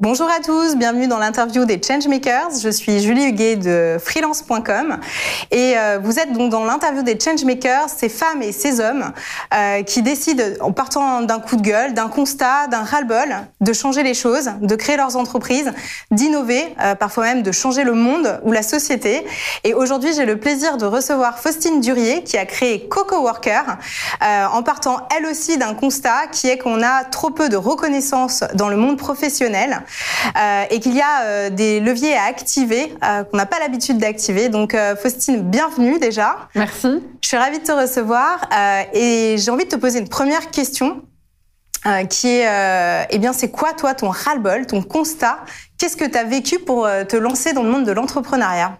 Bonjour à tous, bienvenue dans l'interview des Changemakers. Je suis Julie Huguet de freelance.com et euh, vous êtes donc dans l'interview des Changemakers, ces femmes et ces hommes euh, qui décident, en partant d'un coup de gueule, d'un constat, d'un ras-le-bol, de changer les choses, de créer leurs entreprises, d'innover, euh, parfois même de changer le monde ou la société. Et aujourd'hui, j'ai le plaisir de recevoir Faustine Durier qui a créé Coco Worker en partant elle aussi d'un constat qui est qu'on a trop peu de reconnaissance dans le monde professionnel euh, et qu'il y a euh, des leviers à activer euh, qu'on n'a pas l'habitude d'activer. Donc Faustine, bienvenue déjà. Merci. Je suis ravie de te recevoir et j'ai envie de te poser une première question qui est, eh bien, c'est quoi toi ton ras-le-bol, ton constat? Qu'est-ce que tu as vécu pour te lancer dans le monde de l'entrepreneuriat?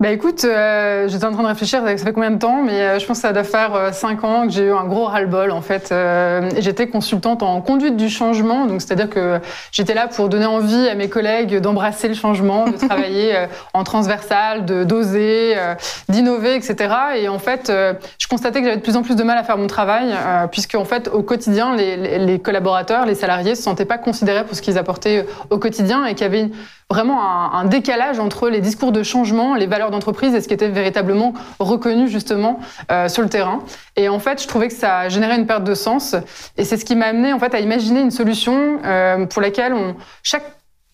Bah écoute, euh, j'étais en train de réfléchir, ça fait combien de temps, mais euh, je pense que ça doit faire euh, cinq ans que j'ai eu un gros ras-le-bol en fait. Euh, j'étais consultante en conduite du changement, donc c'est-à-dire que j'étais là pour donner envie à mes collègues d'embrasser le changement, de travailler en transversal, de d'oser, d'innover, etc. Et en fait, je constatais que j'avais de plus en plus de mal à faire mon travail, puisque en fait au quotidien, les, les, collaborateurs, les salariés se sentaient pas considérés pour ce qu'ils apportaient au quotidien et qu'il y avait une, vraiment un, un, décalage entre les discours de changement, les valeurs d'entreprise et ce qui était véritablement reconnu justement euh, sur le terrain. Et en fait, je trouvais que ça générait une perte de sens. Et c'est ce qui m'a amené en fait à imaginer une solution euh, pour laquelle on, chaque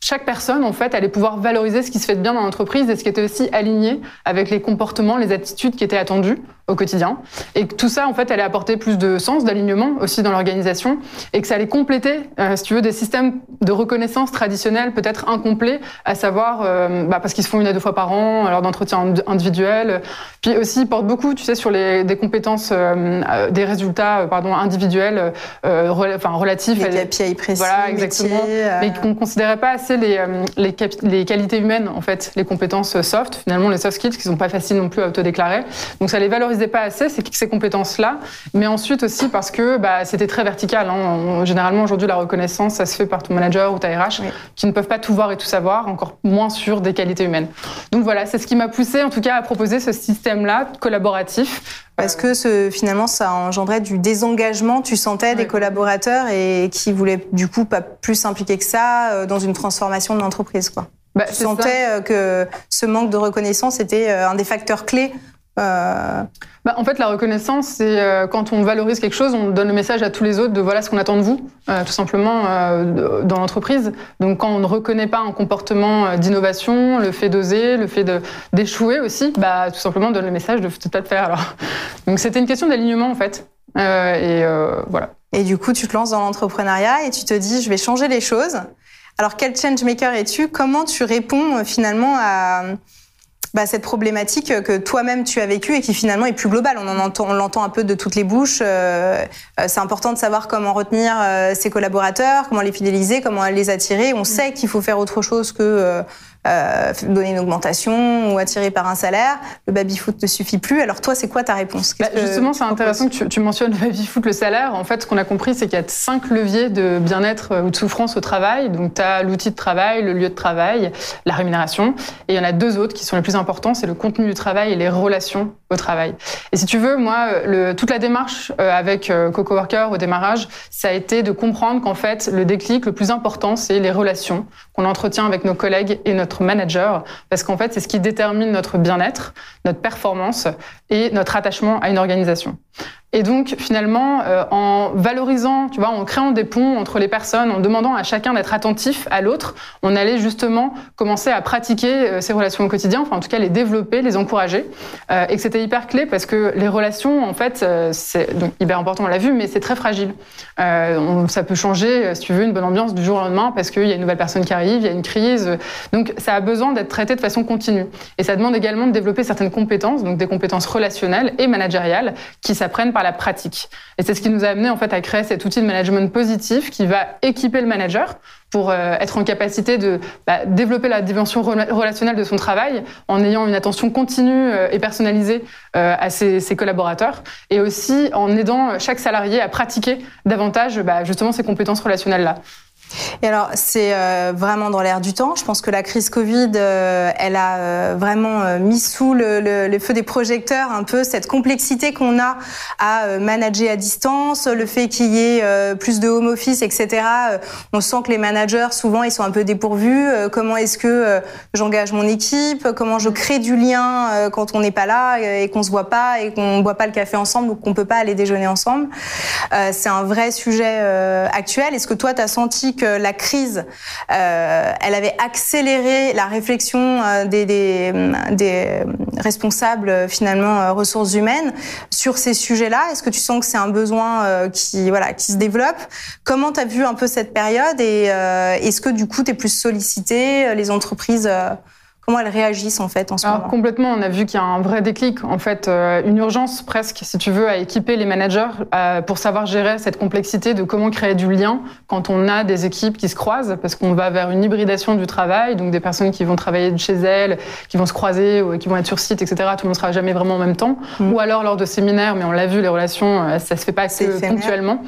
chaque personne, en fait, allait pouvoir valoriser ce qui se fait de bien dans l'entreprise et ce qui était aussi aligné avec les comportements, les attitudes qui étaient attendues au quotidien. Et que tout ça, en fait, allait apporter plus de sens, d'alignement aussi dans l'organisation et que ça allait compléter, euh, si tu veux, des systèmes de reconnaissance traditionnels peut-être incomplets, à savoir, euh, bah, parce qu'ils se font une à deux fois par an, lors d'entretien individuel. Puis aussi, ils portent beaucoup, tu sais, sur les, des compétences, euh, des résultats, pardon, individuels, enfin, relatifs. Les KPI précis. Voilà, exactement. mais qu'on ne considérait pas assez les, les, les, qualités humaines, en fait, les compétences soft, finalement, les soft skills, qui sont pas faciles non plus à autodéclarer. Donc, ça les valorise pas assez ces compétences-là, mais ensuite aussi parce que bah, c'était très vertical. Hein. généralement, aujourd'hui, la reconnaissance, ça se fait par ton manager ou ta RH, qui ne peuvent pas tout voir et tout savoir, encore moins sur des qualités humaines. Donc voilà, c'est ce qui m'a poussé, en tout cas, à proposer ce système-là collaboratif. Parce que ce, finalement, ça engendrait du désengagement. Tu sentais des collaborateurs et qui voulaient du coup pas plus s'impliquer que ça euh, dans une transformation de l'entreprise, quoi. Bah, tu sentais euh, que ce manque de reconnaissance était euh, un des facteurs clés Bah, en fait, la reconnaissance, c'est euh, quand on valorise quelque chose, on donne le message à tous les autres de voilà ce qu'on attend de vous, euh, tout simplement euh, dans l'entreprise. Donc, quand on ne reconnaît pas un comportement d'innovation, le fait d'oser, le fait d'échouer aussi, bah, tout simplement on donne le message de peut-être pas le faire. Donc c'était une question d'alignement en fait. et voilà. Et du coup, tu te lances dans l'entrepreneuriat et tu te dis je vais changer les choses. Alors, quel changemaker es-tu? Comment tu réponds finalement à bah, cette problématique que toi-même tu as vécue et qui finalement est plus globale. On en entend, on l'entend un peu de toutes les bouches. Euh, euh, c'est important de savoir comment retenir euh, ses collaborateurs, comment les fidéliser, comment les attirer. On sait qu'il faut faire autre chose que euh, donner une augmentation ou attirer par un salaire. Le baby-foot ne suffit plus. Alors toi, c'est quoi ta réponse? Bah, Justement, c'est intéressant que tu, tu mentionnes le baby-foot, le salaire. En fait, ce qu'on a compris, c'est qu'il y a cinq leviers de bien-être euh, ou de souffrance au travail. Donc, tu as l'outil de travail, le lieu de travail, la rémunération. Et il y en a deux autres qui sont les plus importants, c'est le contenu du travail et les relations au travail. Et si tu veux, moi, le, toute la démarche euh, avec Coco Worker au démarrage, ça a été de comprendre qu'en fait, le déclic le plus important, c'est les relations qu'on entretient avec nos collègues et notre manager, parce qu'en fait, c'est ce qui détermine notre bien-être, notre performance et notre attachement à une organisation. Et donc, finalement, euh, en valorisant, tu vois, en créant des ponts entre les personnes, en demandant à chacun d'être attentif à l'autre, on allait justement commencer à pratiquer euh, ces relations au quotidien, enfin, en tout cas, les développer, les encourager. Euh, et que c'était hyper clé parce que les relations, en fait, c'est hyper important, on l'a vu, mais c'est très fragile. Ça peut changer, si tu veux, une bonne ambiance du jour au lendemain parce qu'il y a une nouvelle personne qui arrive, il y a une crise. Donc, ça a besoin d'être traité de façon continue. Et ça demande également de développer certaines compétences, donc des compétences relationnelles et managériales qui s'apprennent par la pratique. Et c'est ce qui nous a amené en fait à créer cet outil de management positif qui va équiper le manager pour euh, être en capacité de bah, développer la dimension relationnelle de son travail en ayant une attention continue euh, et personnalisée euh, à ses, collaborateurs et aussi en aidant chaque salarié à pratiquer davantage bah, justement ces compétences relationnelles là. Et alors, c'est euh, vraiment dans l'air du temps. Je pense que la crise Covid, euh, elle a euh, vraiment mis sous le, feu des projecteurs un peu cette complexité qu'on a à manager à distance, le fait qu'il y ait plus de home office, etc. on sent que les managers, souvent, ils sont un peu dépourvus. comment est-ce que j'engage mon équipe? Comment je crée du lien quand on n'est pas là et qu'on se voit pas et qu'on boit pas le café ensemble ou qu'on peut pas aller déjeuner ensemble? C'est un vrai sujet actuel. Est-ce que toi, tu as senti que la crise, euh, elle avait accéléré la réflexion euh, des, des, responsables finalement euh, ressources humaines sur ces sujets-là. Est-ce que tu sens que c'est un besoin qui voilà qui se développe? Comment tu as vu un peu cette période et est-ce que du coup tu es plus sollicité les entreprises comment elles réagissent en fait en ce Alors, moment Complètement, on a vu qu'il y a un vrai déclic, en fait, euh, une urgence presque, si tu veux, à équiper les managers euh, pour savoir gérer cette complexité de comment créer du lien quand on a des équipes qui se croisent, parce qu'on va vers une hybridation du travail, donc des personnes qui vont travailler de chez elles, qui vont se croiser, ou qui vont être sur site, etc. Tout le monde sera jamais vraiment en même temps, mm. ou alors lors de séminaires, mais on l'a vu, les relations, euh, ça se fait pas que ponctuellement.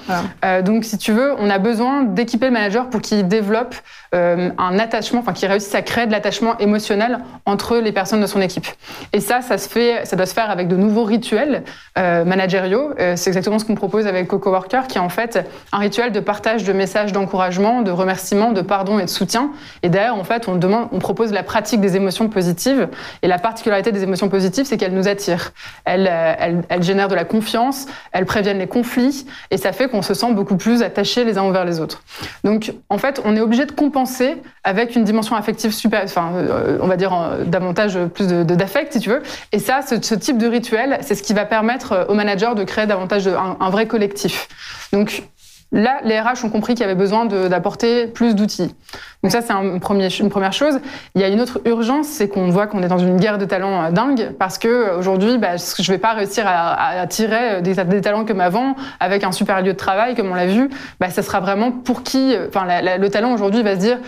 Euh, donc, si tu veux, on a besoin d'équiper le manager pour qu'il développe un attachement, enfin, qu'il réussisse à créer de l'attachement émotionnel entre les personnes de son équipe. Et ça, ça se fait, ça doit se faire avec de nouveaux rituels euh, managériaux. Euh, c'est exactement ce qu'on propose avec Coco Worker, qui est en fait un rituel de partage de messages d'encouragement, de remerciement, de pardon et de soutien. Et d'ailleurs, en fait, on demande, on propose la pratique des émotions positives. Et la particularité des émotions positives, c'est qu'elles nous attirent. Elles, euh, elles, elles génèrent de la confiance, elles préviennent les conflits, et ça fait qu'on se sent beaucoup plus attachés les uns envers les autres. Donc, en fait, on est obligé de compenser avec une dimension affective super, enfin, euh, on va dire euh, davantage plus d'affect, si tu veux. Et ça, ce, type de rituel, c'est ce qui va permettre euh, aux managers de créer davantage un, vrai collectif. Donc, Là, les RH ont compris qu'il y avait besoin d'apporter plus d'outils. Donc ça, c'est une première chose. Il y a une autre urgence, c'est qu'on voit qu'on est dans une guerre de talents dingue, parce que aujourd'hui, bah, je vais pas réussir à, attirer des, talents comme avant, avec un super lieu de travail, comme on l'a vu. Bah, ça sera vraiment pour qui. Enfin, le talent aujourd'hui va se dire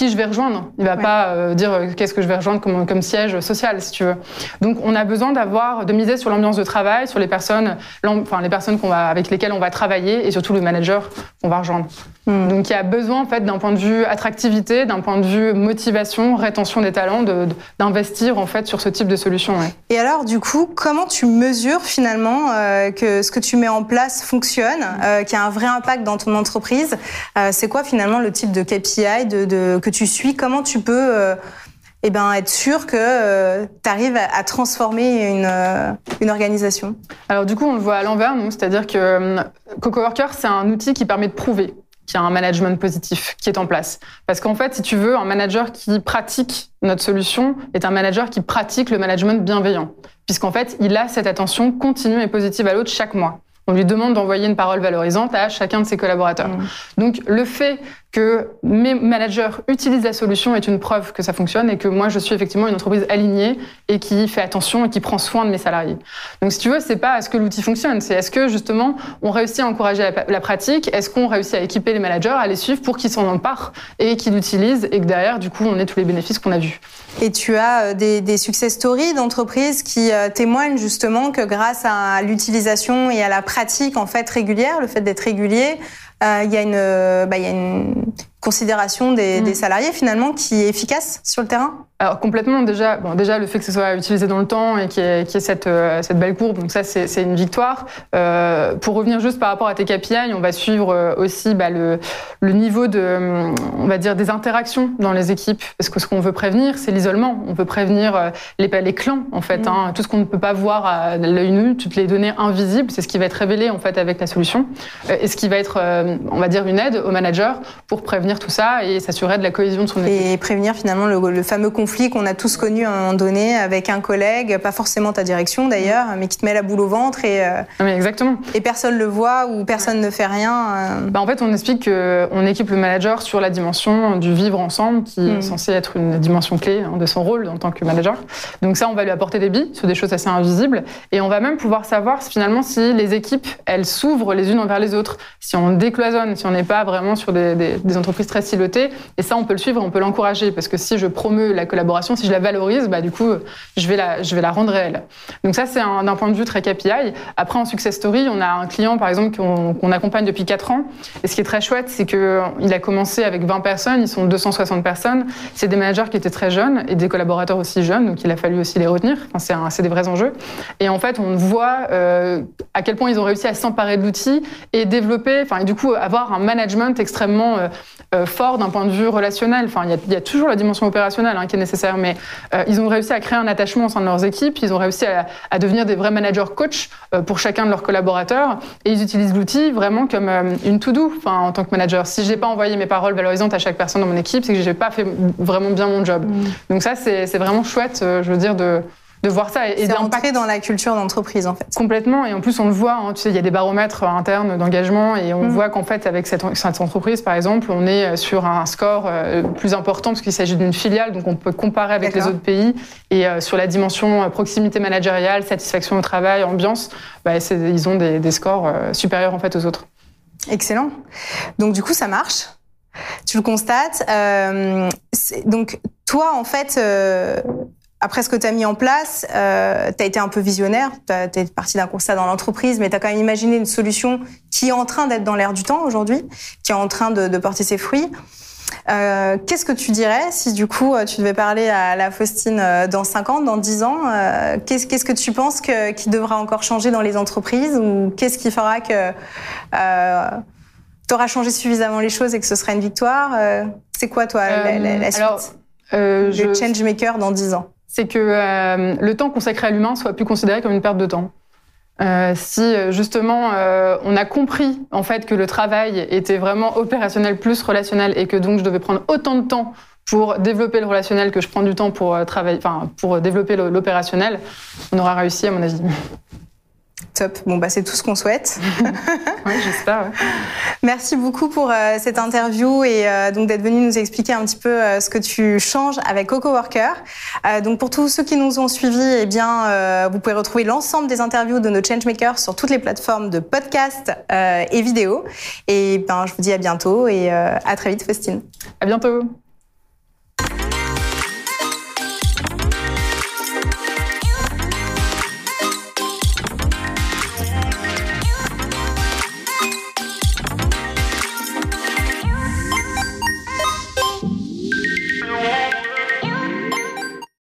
qui je vais rejoindre. Il va ouais. pas euh, dire euh, qu'est-ce que je vais rejoindre comme, comme siège social, si tu veux. Donc, on a besoin d'avoir, de miser sur l'ambiance de travail, sur les personnes, enfin les personnes qu'on va, avec lesquelles on va travailler et surtout le manager qu'on va rejoindre. Mmh. Donc, il y a besoin en fait d'un point de vue attractivité, d'un point de vue motivation, rétention des talents, d'investir en fait sur ce type de solution. Ouais. Et alors, du coup, comment tu mesures finalement euh, que ce que tu mets en place fonctionne, euh, qu'il y a un vrai impact dans ton entreprise euh, C'est quoi finalement le type de KPI de, de que tu suis, comment tu peux eh ben, être sûr que euh, tu arrives à, à, transformer une, euh, une organisation? Alors du coup, on le voit à l'envers, c'est-à-dire que euh, Coco Worker, c'est un outil qui permet de prouver qu'il y a un management positif qui est en place. Parce qu'en fait, si tu veux, un manager qui pratique notre solution est un manager qui pratique le management bienveillant. Puisqu'en fait, il a cette attention continue et positive à l'autre chaque mois. On lui demande d'envoyer une parole valorisante à chacun de ses collaborateurs. Mmh. Donc le fait que mes managers utilisent la solution est une preuve que ça fonctionne et que moi je suis effectivement une entreprise alignée et qui fait attention et qui prend soin de mes salariés. Donc si tu veux, c'est pas est-ce que l'outil fonctionne, c'est est-ce que justement on réussit à encourager la, pratique, est-ce qu'on réussit à équiper les managers, à les suivre pour qu'ils s'en emparent et qu'ils l'utilisent et que derrière du coup on ait tous les bénéfices qu'on a vus. Et tu as des, des success stories d'entreprises qui euh, témoignent justement que grâce à l'utilisation et à la pratique en fait régulière, le fait d'être régulier, euh, il y a une, bah, il y a une considération des, mmh. des, salariés finalement qui est efficace sur le terrain? Alors complètement déjà, bon déjà le fait que ce soit utilisé dans le temps et qu'il y ait, qu y ait cette, euh, cette belle courbe, donc ça c'est une victoire. Euh, pour revenir juste par rapport à tes KPI, on va suivre euh, aussi bah, le, le niveau de, on va dire des interactions dans les équipes, parce que ce qu'on veut prévenir c'est l'isolement. On veut prévenir les, les clans en fait, mmh. hein, tout ce qu'on ne peut pas voir à l'œil nu, toutes les données invisibles, c'est ce qui va être révélé en fait avec la solution et ce qui va être, on va dire une aide au manager pour prévenir tout ça et s'assurer de la cohésion de son équipe. Et prévenir finalement le, le fameux conflit qu'on a tous connu à un moment donné avec un collègue, pas forcément ta direction d'ailleurs, mais qui te met la boule au ventre et, euh, mais exactement. et personne le voit ou personne ne fait rien. Euh... Bah en fait, on explique qu'on équipe le manager sur la dimension du vivre ensemble, qui mmh. est censée être une dimension clé hein, de son rôle en tant que manager. Donc ça, on va lui apporter des billes sur des choses assez invisibles et on va même pouvoir savoir finalement si les équipes, elles s'ouvrent les unes envers les autres, si on décloisonne, si on n'est pas vraiment sur des, des, des entreprises entreprise très silotée. Et ça, on peut le suivre, on peut l'encourager parce que si je promeux la collaboration, si je la valorise, bah, du coup, je vais la, je vais la rendre réelle. Donc ça, c'est d'un point de vue très KPI. Après, en success story, on a un client, par exemple, qu'on accompagne depuis 4 ans. Et ce qui est très chouette, c'est qu'il a commencé avec 20 personnes, ils sont 260 personnes. C'est des managers qui étaient très jeunes et des collaborateurs aussi jeunes, donc il a fallu aussi les retenir. Enfin, c'est des vrais enjeux. Et en fait, on voit euh, à quel point ils ont réussi à s'emparer de l'outil et développer, enfin, et du coup, avoir un management extrêmement euh, fort d'un point de vue relationnel. Enfin, il y y a toujours la dimension opérationnelle hein, qui est nécessaire, mais euh, ils ont réussi à créer un attachement au sein de leurs équipes. Ils ont réussi à, à devenir des vrais managers coach euh, pour chacun de leurs collaborateurs, et ils utilisent l'outil vraiment comme euh, une to-do. Enfin, en tant que manager, si j'ai pas envoyé mes paroles valorisantes à chaque personne dans mon équipe, c'est que j'ai pas fait vraiment bien mon job. Mmh. Donc ça, c'est vraiment chouette, je veux dire, de de voir ça et, d'entrer dans la culture d'entreprise en fait. Complètement et en plus on le voit, hein, tu sais, il y a des baromètres internes d'engagement et on mm. voit qu'en fait avec cette, cette, entreprise par exemple, on est sur un score euh, plus important parce qu'il s'agit d'une filiale donc on peut comparer avec les autres pays et euh, sur la dimension euh, proximité managériale, satisfaction au travail, ambiance, bah, ils ont des, des scores supérieurs en fait aux autres. Excellent. Donc du coup ça marche. Tu le constates. Euh, donc toi en fait après ce que tu as mis en place, euh, tu as été un peu visionnaire, tu es parti d'un constat dans l'entreprise, mais tu as quand même imaginé une solution qui est en train d'être dans l'air du temps aujourd'hui, qui est en train de, de porter ses fruits. Euh, Qu'est-ce que tu dirais si du coup tu devais parler à la Faustine euh, dans 5 ans, dans 10 ans euh, Qu'est-ce -ce que tu penses que, qui devra encore changer dans les entreprises ou qu'est-ce qui fera que euh, tu auras changé suffisamment les choses et que ce sera une victoire euh, C'est quoi toi la, la, la suite? alors, euh, je... change maker dans 10 ans c'est que euh, le temps consacré à l'humain soit plus considéré comme une perte de temps. Euh, si justement euh, on a compris en fait que le travail était vraiment opérationnel plus relationnel et que donc je devais prendre autant de temps pour développer le relationnel que je prends du temps pour travailler, enfin pour développer l'opérationnel, on aura réussi à mon avis. Top. Bon, bah, c'est tout ce qu'on souhaite. oui, j'espère. Merci beaucoup pour euh, cette interview et euh, donc d'être venu nous expliquer un petit peu euh, ce que tu changes avec Coco Worker. donc, pour tous ceux qui nous ont suivis, eh bien, vous pouvez retrouver l'ensemble des interviews de nos changemakers sur toutes les plateformes de podcast et vidéo. Et ben, je vous dis à bientôt et à très vite, Faustine. À bientôt.